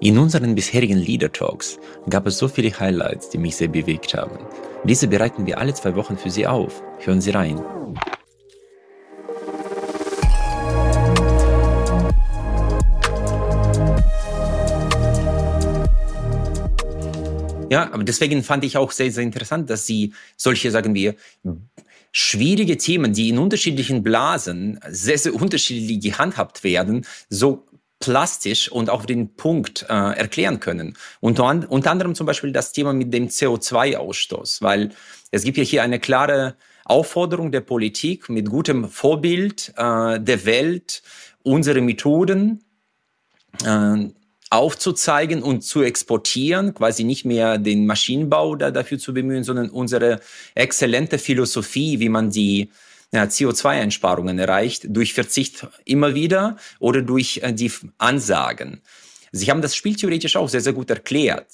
In unseren bisherigen Leader Talks gab es so viele Highlights, die mich sehr bewegt haben. Diese bereiten wir alle zwei Wochen für Sie auf. Hören Sie rein. Ja, aber deswegen fand ich auch sehr, sehr interessant, dass Sie solche, sagen wir, schwierige Themen, die in unterschiedlichen Blasen sehr, sehr unterschiedlich gehandhabt werden, so plastisch und auf den Punkt äh, erklären können. Unter, unter anderem zum Beispiel das Thema mit dem CO2-Ausstoß, weil es gibt ja hier eine klare Aufforderung der Politik mit gutem Vorbild äh, der Welt, unsere Methoden äh, aufzuzeigen und zu exportieren, quasi nicht mehr den Maschinenbau da dafür zu bemühen, sondern unsere exzellente Philosophie, wie man die ja, CO2-Einsparungen erreicht, durch Verzicht immer wieder oder durch äh, die Ansagen. Sie haben das Spiel auch sehr, sehr gut erklärt.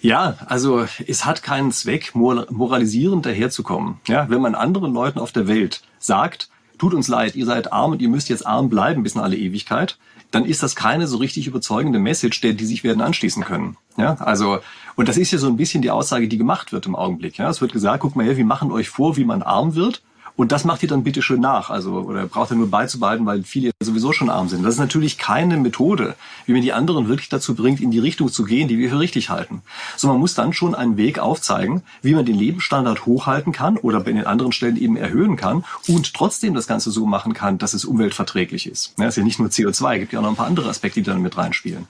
Ja, also es hat keinen Zweck, moralisierend daherzukommen. Ja, wenn man anderen Leuten auf der Welt sagt, tut uns leid, ihr seid arm und ihr müsst jetzt arm bleiben bis in alle Ewigkeit, dann ist das keine so richtig überzeugende Message, der die sich werden anschließen können. Ja, also und das ist ja so ein bisschen die Aussage, die gemacht wird im Augenblick. Ja, es wird gesagt, guck mal her, wir machen euch vor, wie man arm wird und das macht ihr dann bitte schön nach. Also, oder braucht ihr nur beizubehalten, weil viele sowieso schon arm sind. Das ist natürlich keine Methode, wie man die anderen wirklich dazu bringt, in die Richtung zu gehen, die wir für richtig halten. So, man muss dann schon einen Weg aufzeigen, wie man den Lebensstandard hochhalten kann oder bei den anderen Stellen eben erhöhen kann und trotzdem das Ganze so machen kann, dass es umweltverträglich ist. Ja, ist ja nicht nur CO2, gibt ja auch noch ein paar andere Aspekte, die dann mit reinspielen.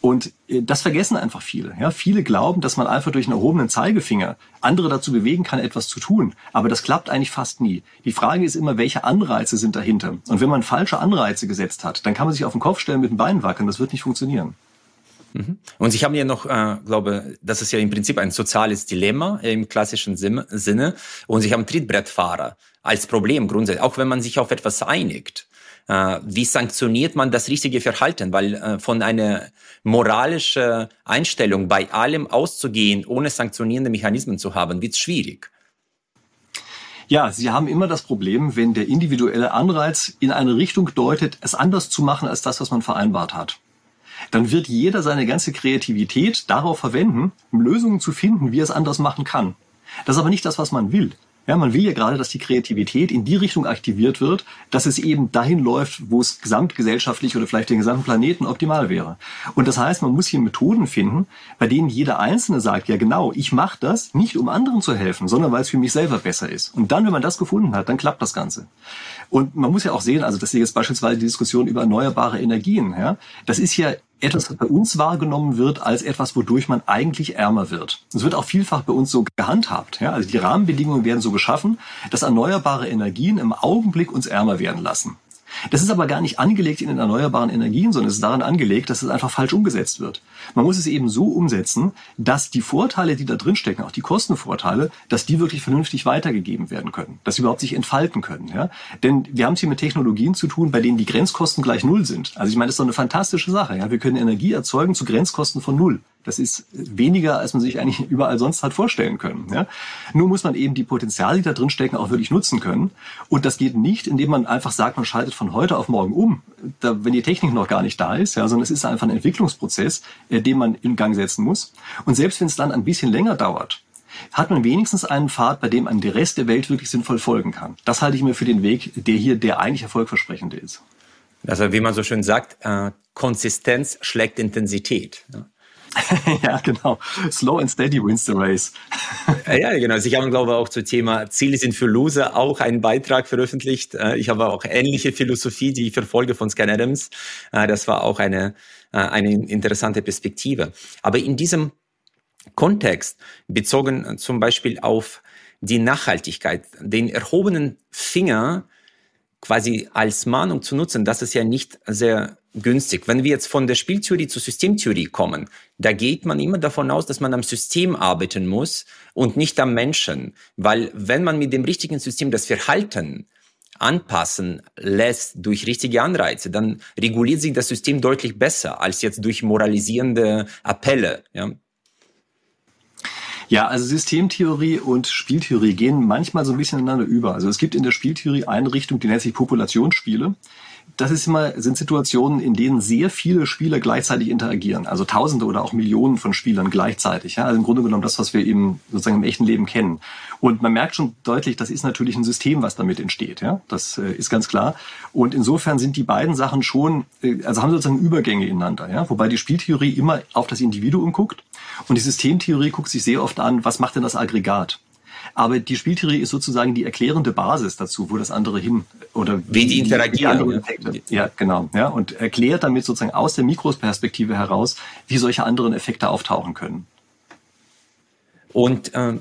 Und äh, das vergessen einfach viele. Ja, viele glauben, dass man einfach durch einen erhobenen Zeigefinger andere dazu bewegen kann, etwas zu tun. Aber das klappt eigentlich fast nie. Die Frage ist immer, welche Anreize sind dahinter? Und wenn man falsche Anreize gesetzt hat, dann kann man sich auf den Kopf stellen, mit den Beinen wackeln. Das wird nicht funktionieren. Mhm. Und Sie haben ja noch, äh, glaube, das ist ja im Prinzip ein soziales Dilemma im klassischen Sinne. Und Sie haben Trittbrettfahrer als Problem grundsätzlich, auch wenn man sich auf etwas einigt. Äh, wie sanktioniert man das richtige Verhalten? Weil äh, von einer moralischen Einstellung bei allem auszugehen, ohne sanktionierende Mechanismen zu haben, wird schwierig. Ja, Sie haben immer das Problem, wenn der individuelle Anreiz in eine Richtung deutet, es anders zu machen als das, was man vereinbart hat. Dann wird jeder seine ganze Kreativität darauf verwenden, Lösungen zu finden, wie er es anders machen kann. Das ist aber nicht das, was man will. Ja, man will ja gerade, dass die Kreativität in die Richtung aktiviert wird, dass es eben dahin läuft, wo es gesamtgesellschaftlich oder vielleicht den gesamten Planeten optimal wäre. Und das heißt, man muss hier Methoden finden, bei denen jeder Einzelne sagt, ja genau, ich mache das nicht, um anderen zu helfen, sondern weil es für mich selber besser ist. Und dann, wenn man das gefunden hat, dann klappt das Ganze. Und man muss ja auch sehen, also das ist jetzt beispielsweise die Diskussion über erneuerbare Energien. Ja, das ist ja etwas, was bei uns wahrgenommen wird, als etwas, wodurch man eigentlich ärmer wird. Es wird auch vielfach bei uns so gehandhabt. Ja? Also die Rahmenbedingungen werden so geschaffen, dass erneuerbare Energien im Augenblick uns ärmer werden lassen. Das ist aber gar nicht angelegt in den erneuerbaren Energien, sondern es ist daran angelegt, dass es einfach falsch umgesetzt wird. Man muss es eben so umsetzen, dass die Vorteile, die da drin stecken, auch die Kostenvorteile, dass die wirklich vernünftig weitergegeben werden können, dass sie überhaupt sich entfalten können. Ja? Denn wir haben es hier mit Technologien zu tun, bei denen die Grenzkosten gleich null sind. Also ich meine, das ist doch eine fantastische Sache. Ja? Wir können Energie erzeugen zu Grenzkosten von null. Das ist weniger, als man sich eigentlich überall sonst hat vorstellen können. Ja? Nur muss man eben die Potenziale, die da drin stecken, auch wirklich nutzen können. Und das geht nicht, indem man einfach sagt, man schaltet von heute auf morgen um, da, wenn die Technik noch gar nicht da ist, ja, sondern es ist einfach ein Entwicklungsprozess, äh, den man in Gang setzen muss. Und selbst wenn es dann ein bisschen länger dauert, hat man wenigstens einen Pfad, bei dem man der Rest der Welt wirklich sinnvoll folgen kann. Das halte ich mir für den Weg, der hier der eigentlich erfolgversprechende ist. Also wie man so schön sagt, äh, Konsistenz schlägt Intensität. Ja. ja, genau. Slow and steady wins the race. ja, genau. Also ich habe, glaube ich, auch zum Thema Ziele sind für Loser auch einen Beitrag veröffentlicht. Äh, ich habe auch ähnliche Philosophie, die ich verfolge von Scan Adams. Äh, das war auch eine, äh, eine interessante Perspektive. Aber in diesem Kontext, bezogen zum Beispiel auf die Nachhaltigkeit, den erhobenen Finger quasi als Mahnung zu nutzen, das ist ja nicht sehr günstig. Wenn wir jetzt von der Spieltheorie zur Systemtheorie kommen, da geht man immer davon aus, dass man am System arbeiten muss und nicht am Menschen. Weil wenn man mit dem richtigen System das Verhalten anpassen lässt durch richtige Anreize, dann reguliert sich das System deutlich besser als jetzt durch moralisierende Appelle. Ja. Ja, also Systemtheorie und Spieltheorie gehen manchmal so ein bisschen ineinander über. Also es gibt in der Spieltheorie eine Richtung, die nennt sich Populationsspiele das ist immer, sind Situationen, in denen sehr viele Spieler gleichzeitig interagieren. Also Tausende oder auch Millionen von Spielern gleichzeitig. Ja? Also im Grunde genommen das, was wir eben sozusagen im echten Leben kennen. Und man merkt schon deutlich, das ist natürlich ein System, was damit entsteht. Ja? Das äh, ist ganz klar. Und insofern sind die beiden Sachen schon, äh, also haben sozusagen Übergänge ineinander. Ja? Wobei die Spieltheorie immer auf das Individuum guckt und die Systemtheorie guckt sich sehr oft an, was macht denn das Aggregat? Aber die Spieltheorie ist sozusagen die erklärende Basis dazu, wo das andere hin oder wie, wie die interagieren. Die ja, genau. Ja, und erklärt damit sozusagen aus der Mikroperspektive heraus, wie solche anderen Effekte auftauchen können. Und äh,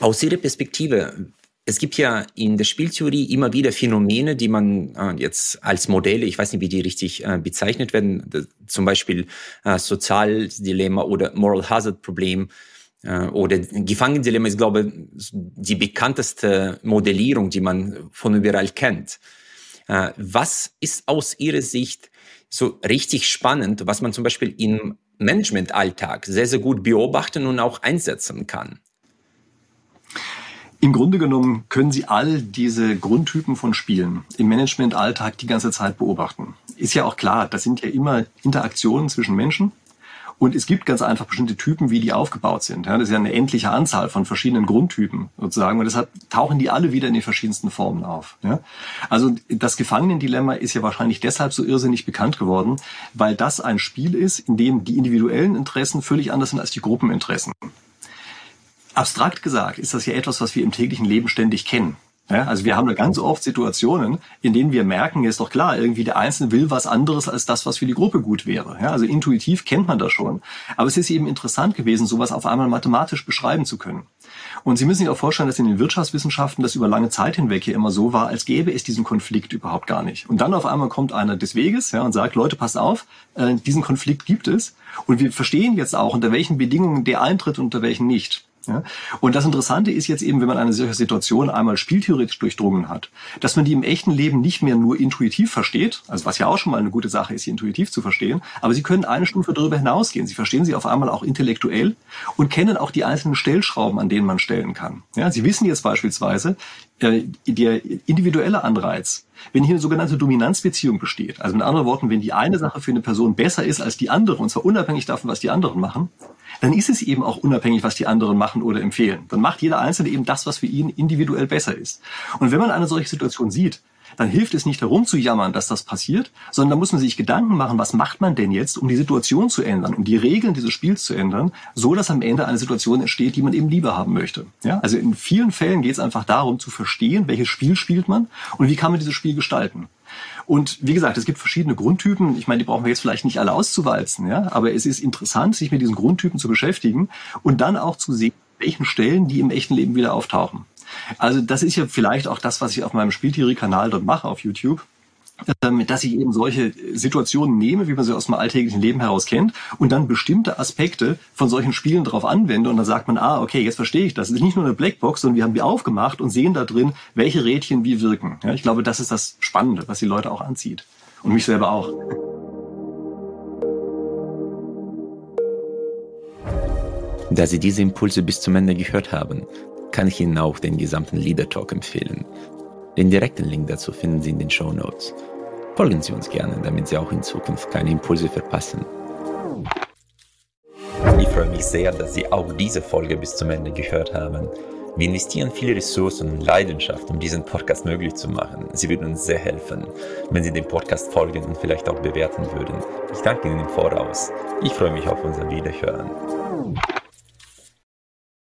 aus Ihrer Perspektive, es gibt ja in der Spieltheorie immer wieder Phänomene, die man äh, jetzt als Modelle, ich weiß nicht, wie die richtig äh, bezeichnet werden, das, zum Beispiel äh, Sozialdilemma oder Moral Hazard Problem oder Gefangendilemma ist, glaube ich, die bekannteste Modellierung, die man von überall kennt. Äh, was ist aus Ihrer Sicht so richtig spannend, was man zum Beispiel im Managementalltag sehr, sehr gut beobachten und auch einsetzen kann? Im Grunde genommen können Sie all diese Grundtypen von Spielen im Managementalltag die ganze Zeit beobachten. Ist ja auch klar, das sind ja immer Interaktionen zwischen Menschen und es gibt ganz einfach bestimmte Typen, wie die aufgebaut sind. Ja, das ist ja eine endliche Anzahl von verschiedenen Grundtypen sozusagen. Und deshalb tauchen die alle wieder in den verschiedensten Formen auf. Ja? Also das Gefangenendilemma ist ja wahrscheinlich deshalb so irrsinnig bekannt geworden, weil das ein Spiel ist, in dem die individuellen Interessen völlig anders sind als die Gruppeninteressen. Abstrakt gesagt ist das ja etwas, was wir im täglichen Leben ständig kennen. Ja, also wir haben da ganz oft Situationen, in denen wir merken, ist doch klar, irgendwie der Einzelne will was anderes als das, was für die Gruppe gut wäre. Ja, also intuitiv kennt man das schon. Aber es ist eben interessant gewesen, sowas auf einmal mathematisch beschreiben zu können. Und Sie müssen sich auch vorstellen, dass in den Wirtschaftswissenschaften das über lange Zeit hinweg hier immer so war, als gäbe es diesen Konflikt überhaupt gar nicht. Und dann auf einmal kommt einer des Weges ja, und sagt, Leute, passt auf, äh, diesen Konflikt gibt es. Und wir verstehen jetzt auch, unter welchen Bedingungen der eintritt und unter welchen nicht. Ja? Und das Interessante ist jetzt eben, wenn man eine solche Situation einmal spieltheoretisch durchdrungen hat, dass man die im echten Leben nicht mehr nur intuitiv versteht, also was ja auch schon mal eine gute Sache ist, sie intuitiv zu verstehen, aber sie können eine Stufe darüber hinausgehen. Sie verstehen sie auf einmal auch intellektuell und kennen auch die einzelnen Stellschrauben, an denen man stellen kann. Ja? Sie wissen jetzt beispielsweise, äh, der individuelle Anreiz, wenn hier eine sogenannte Dominanzbeziehung besteht, also mit anderen Worten, wenn die eine Sache für eine Person besser ist als die andere, und zwar unabhängig davon, was die anderen machen, dann ist es eben auch unabhängig, was die anderen machen oder empfehlen. Dann macht jeder Einzelne eben das, was für ihn individuell besser ist. Und wenn man eine solche Situation sieht, dann hilft es nicht herum zu jammern, dass das passiert, sondern da muss man sich Gedanken machen, was macht man denn jetzt, um die Situation zu ändern, um die Regeln dieses Spiels zu ändern, so dass am Ende eine Situation entsteht, die man eben lieber haben möchte. Ja? Also in vielen Fällen geht es einfach darum zu verstehen, welches Spiel spielt man und wie kann man dieses Spiel gestalten. Und wie gesagt, es gibt verschiedene Grundtypen. Ich meine, die brauchen wir jetzt vielleicht nicht alle auszuwalzen, ja, aber es ist interessant, sich mit diesen Grundtypen zu beschäftigen und dann auch zu sehen, welchen Stellen die im echten Leben wieder auftauchen. Also das ist ja vielleicht auch das, was ich auf meinem Spieltheorie-Kanal dort mache auf YouTube dass ich eben solche Situationen nehme, wie man sie aus dem alltäglichen Leben heraus kennt, und dann bestimmte Aspekte von solchen Spielen darauf anwende und dann sagt man, ah, okay, jetzt verstehe ich das. Es ist nicht nur eine Blackbox, sondern wir haben die aufgemacht und sehen da drin, welche Rädchen wie wirken. Ja, ich glaube, das ist das Spannende, was die Leute auch anzieht. Und mich selber auch. Da Sie diese Impulse bis zum Ende gehört haben, kann ich Ihnen auch den gesamten Leader Talk empfehlen. Den direkten Link dazu finden Sie in den Show Notes. Folgen Sie uns gerne, damit Sie auch in Zukunft keine Impulse verpassen. Ich freue mich sehr, dass Sie auch diese Folge bis zum Ende gehört haben. Wir investieren viele Ressourcen und Leidenschaft, um diesen Podcast möglich zu machen. Sie würden uns sehr helfen, wenn Sie dem Podcast folgen und vielleicht auch bewerten würden. Ich danke Ihnen im Voraus. Ich freue mich auf unser Wiederhören.